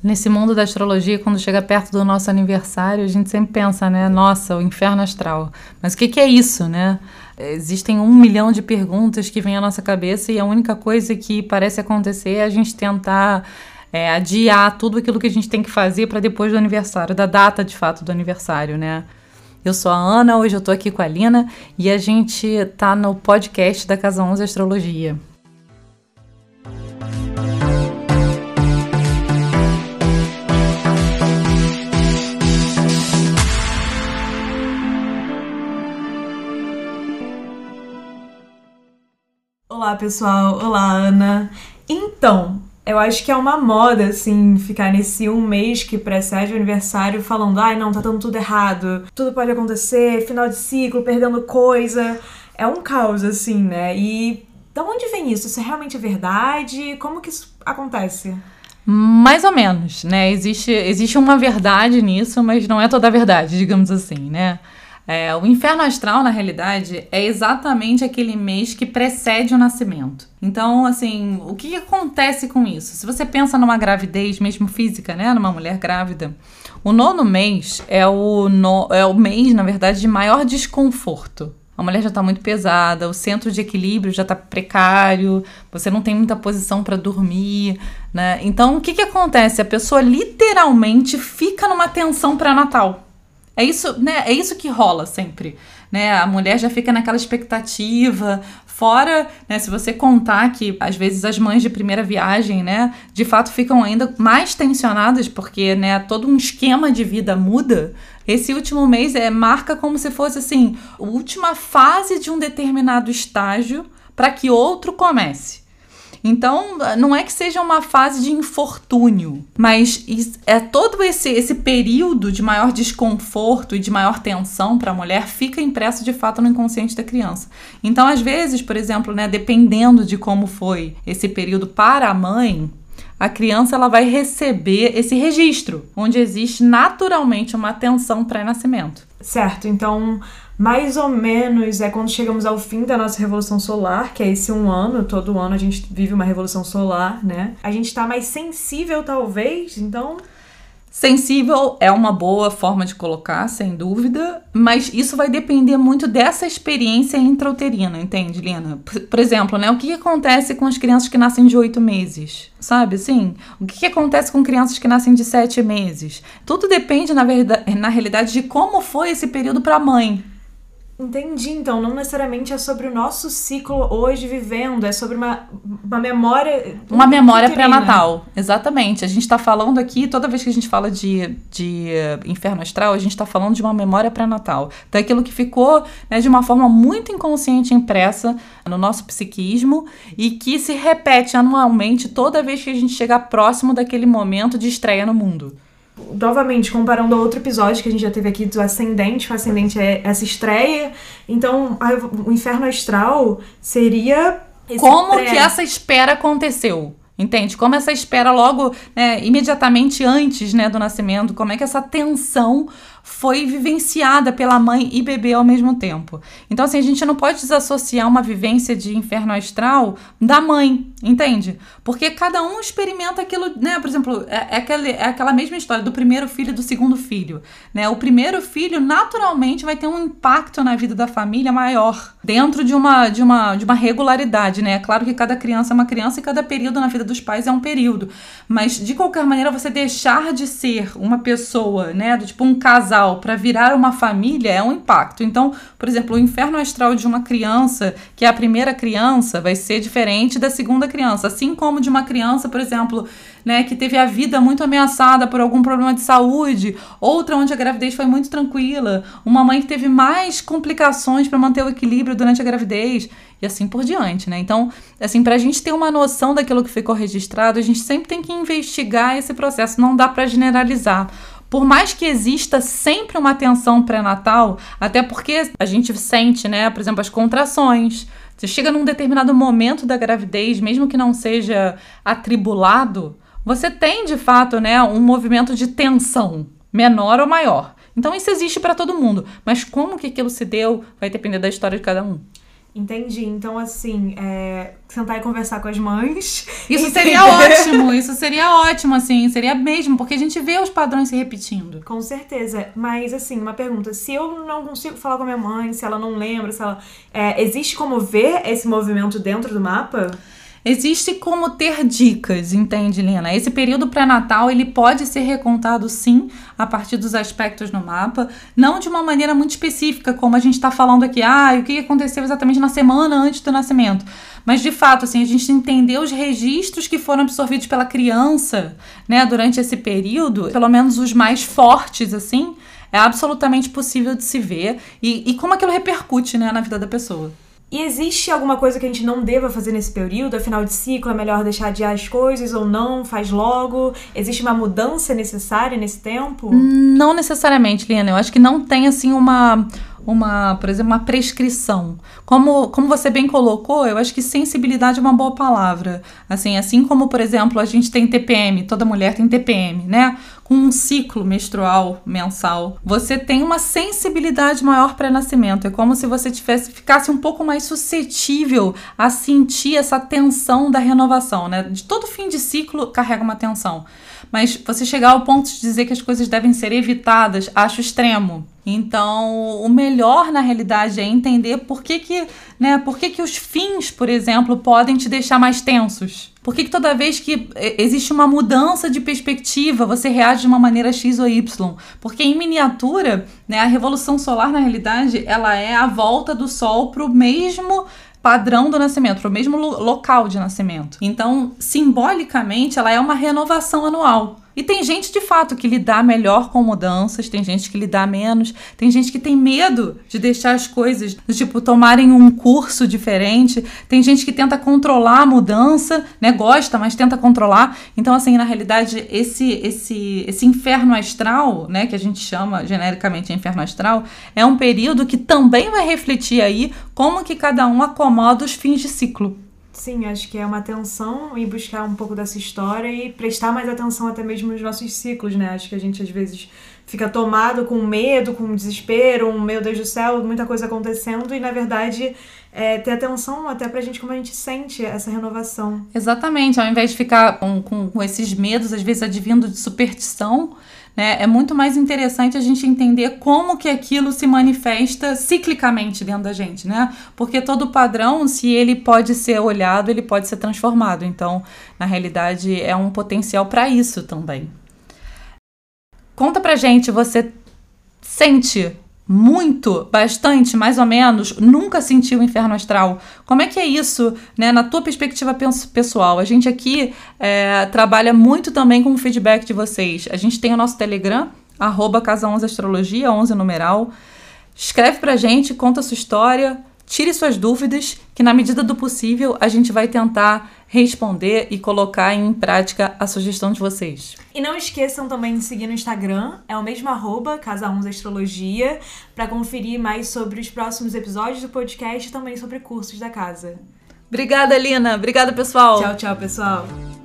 Nesse mundo da astrologia, quando chega perto do nosso aniversário, a gente sempre pensa, né? Nossa, o inferno astral. Mas o que, que é isso, né? Existem um milhão de perguntas que vêm à nossa cabeça e a única coisa que parece acontecer é a gente tentar é, adiar tudo aquilo que a gente tem que fazer para depois do aniversário, da data de fato do aniversário, né? Eu sou a Ana, hoje eu tô aqui com a Lina e a gente tá no podcast da Casa 11 Astrologia. Olá, pessoal. Olá, Ana. Então, eu acho que é uma moda, assim, ficar nesse um mês que precede o aniversário falando: ai, não, tá dando tudo errado, tudo pode acontecer, final de ciclo, perdendo coisa. É um caos, assim, né? E da onde vem isso? Isso é realmente verdade? Como que isso acontece? Mais ou menos, né? Existe, existe uma verdade nisso, mas não é toda a verdade, digamos assim, né? É, o inferno astral, na realidade, é exatamente aquele mês que precede o nascimento. Então, assim, o que acontece com isso? Se você pensa numa gravidez, mesmo física, né? Numa mulher grávida, o nono mês é o, no, é o mês, na verdade, de maior desconforto. A mulher já está muito pesada, o centro de equilíbrio já está precário, você não tem muita posição para dormir, né? Então, o que, que acontece? A pessoa literalmente fica numa tensão pré-natal. É isso, né? É isso que rola sempre, né? A mulher já fica naquela expectativa. Fora, né, se você contar que às vezes as mães de primeira viagem, né, de fato ficam ainda mais tensionadas porque, né, todo um esquema de vida muda. Esse último mês é marca como se fosse assim, a última fase de um determinado estágio para que outro comece. Então, não é que seja uma fase de infortúnio, mas é todo esse, esse período de maior desconforto e de maior tensão para a mulher fica impresso de fato no inconsciente da criança. Então, às vezes, por exemplo, né, dependendo de como foi esse período para a mãe, a criança ela vai receber esse registro, onde existe naturalmente uma tensão pré-nascimento. Certo, então mais ou menos é quando chegamos ao fim da nossa revolução solar, que é esse um ano, todo ano a gente vive uma revolução solar, né? A gente tá mais sensível, talvez, então. Sensível é uma boa forma de colocar, sem dúvida, mas isso vai depender muito dessa experiência intrauterina, entende, Lina? Por exemplo, né, o que, acontece com as crianças que nascem de oito meses? Sabe assim? O que acontece com crianças que nascem de sete meses? Tudo depende, na, verdade, na realidade, de como foi esse período para a mãe. Entendi, então não necessariamente é sobre o nosso ciclo hoje vivendo, é sobre uma, uma memória. Uma memória pré-natal, exatamente. A gente está falando aqui, toda vez que a gente fala de, de inferno astral, a gente está falando de uma memória pré-natal. Então, é que ficou né, de uma forma muito inconsciente impressa no nosso psiquismo e que se repete anualmente toda vez que a gente chega próximo daquele momento de estreia no mundo novamente, comparando ao outro episódio que a gente já teve aqui do Ascendente, o Ascendente é essa estreia. Então, a, o Inferno Astral seria. Como pré... que essa espera aconteceu? Entende? Como essa espera logo, né, imediatamente antes né, do nascimento, como é que essa tensão foi vivenciada pela mãe e bebê ao mesmo tempo. Então, assim, a gente não pode desassociar uma vivência de inferno astral da mãe, entende? Porque cada um experimenta aquilo, né? Por exemplo, é, é, aquele, é aquela mesma história do primeiro filho e do segundo filho, né? O primeiro filho, naturalmente, vai ter um impacto na vida da família maior, dentro de uma, de uma, de uma regularidade, né? É claro que cada criança é uma criança e cada período na vida dos pais é um período, mas, de qualquer maneira, você deixar de ser uma pessoa, né? Do tipo um casal casal para virar uma família é um impacto. Então, por exemplo, o inferno astral de uma criança, que é a primeira criança, vai ser diferente da segunda criança. Assim como de uma criança, por exemplo, né, que teve a vida muito ameaçada por algum problema de saúde, outra onde a gravidez foi muito tranquila, uma mãe que teve mais complicações para manter o equilíbrio durante a gravidez e assim por diante, né? Então, assim, para a gente ter uma noção daquilo que ficou registrado, a gente sempre tem que investigar esse processo, não dá para generalizar. Por mais que exista sempre uma tensão pré-natal, até porque a gente sente, né, por exemplo, as contrações. Você chega num determinado momento da gravidez, mesmo que não seja atribulado, você tem de fato, né, um movimento de tensão, menor ou maior. Então isso existe para todo mundo, mas como que aquilo se deu vai depender da história de cada um. Entendi. Então, assim, é, sentar e conversar com as mães. Isso seria ótimo, isso seria ótimo, assim, seria mesmo, porque a gente vê os padrões se repetindo. Com certeza. Mas, assim, uma pergunta: se eu não consigo falar com a minha mãe, se ela não lembra, se ela. É, existe como ver esse movimento dentro do mapa? Existe como ter dicas, entende, Lina? Esse período pré-natal ele pode ser recontado sim a partir dos aspectos no mapa, não de uma maneira muito específica, como a gente está falando aqui, ah, o que aconteceu exatamente na semana antes do nascimento. Mas de fato, assim, a gente entender os registros que foram absorvidos pela criança, né, durante esse período, pelo menos os mais fortes, assim, é absolutamente possível de se ver e, e como aquilo repercute, né, na vida da pessoa. E existe alguma coisa que a gente não deva fazer nesse período? Afinal de ciclo, é melhor deixar adiar as coisas ou não? Faz logo? Existe uma mudança necessária nesse tempo? Não necessariamente, Liana. Eu acho que não tem, assim, uma uma, por exemplo, uma prescrição. Como, como você bem colocou, eu acho que sensibilidade é uma boa palavra. Assim, assim como, por exemplo, a gente tem TPM, toda mulher tem TPM, né? Com um ciclo menstrual mensal, você tem uma sensibilidade maior para nascimento. É como se você tivesse ficasse um pouco mais suscetível a sentir essa tensão da renovação, né? De todo fim de ciclo carrega uma tensão. Mas você chegar ao ponto de dizer que as coisas devem ser evitadas, acho extremo. Então, o melhor na realidade é entender por que que, né, por que que os fins, por exemplo, podem te deixar mais tensos. Por que, que toda vez que é, existe uma mudança de perspectiva, você reage de uma maneira X ou Y? Porque em miniatura, né, a revolução solar na realidade, ela é a volta do sol para o mesmo padrão do nascimento, para o mesmo local de nascimento. Então, simbolicamente, ela é uma renovação anual. E tem gente de fato que lidar melhor com mudanças, tem gente que lidar menos, tem gente que tem medo de deixar as coisas, tipo, tomarem um curso diferente, tem gente que tenta controlar a mudança, né? Gosta, mas tenta controlar. Então, assim, na realidade, esse esse esse inferno astral, né, que a gente chama genericamente inferno astral, é um período que também vai refletir aí como que cada um acomoda os fins de ciclo. Sim, acho que é uma atenção e buscar um pouco dessa história e prestar mais atenção até mesmo nos nossos ciclos, né? Acho que a gente às vezes fica tomado com medo, com desespero, um meu Deus do céu, muita coisa acontecendo e na verdade é, ter atenção até pra gente como a gente sente essa renovação. Exatamente, ao invés de ficar com, com, com esses medos, às vezes advindo de superstição, né? É muito mais interessante a gente entender como que aquilo se manifesta ciclicamente dentro da gente, né? Porque todo padrão, se ele pode ser olhado, ele pode ser transformado. Então, na realidade, é um potencial para isso também. Conta pra gente, você sente muito, bastante, mais ou menos, nunca sentiu o inferno astral. Como é que é isso, né, na tua perspectiva pessoal? A gente aqui é, trabalha muito também com o feedback de vocês. A gente tem o nosso Telegram, arroba Casa 11 Astrologia, 11 numeral. Escreve pra gente, conta a sua história, tire suas dúvidas, que na medida do possível a gente vai tentar responder e colocar em prática a sugestão de vocês. E não esqueçam também de seguir no Instagram, é o mesmo arroba, Casa 11 Astrologia, para conferir mais sobre os próximos episódios do podcast e também sobre cursos da casa. Obrigada, Lina. Obrigada, pessoal. Tchau, tchau, pessoal.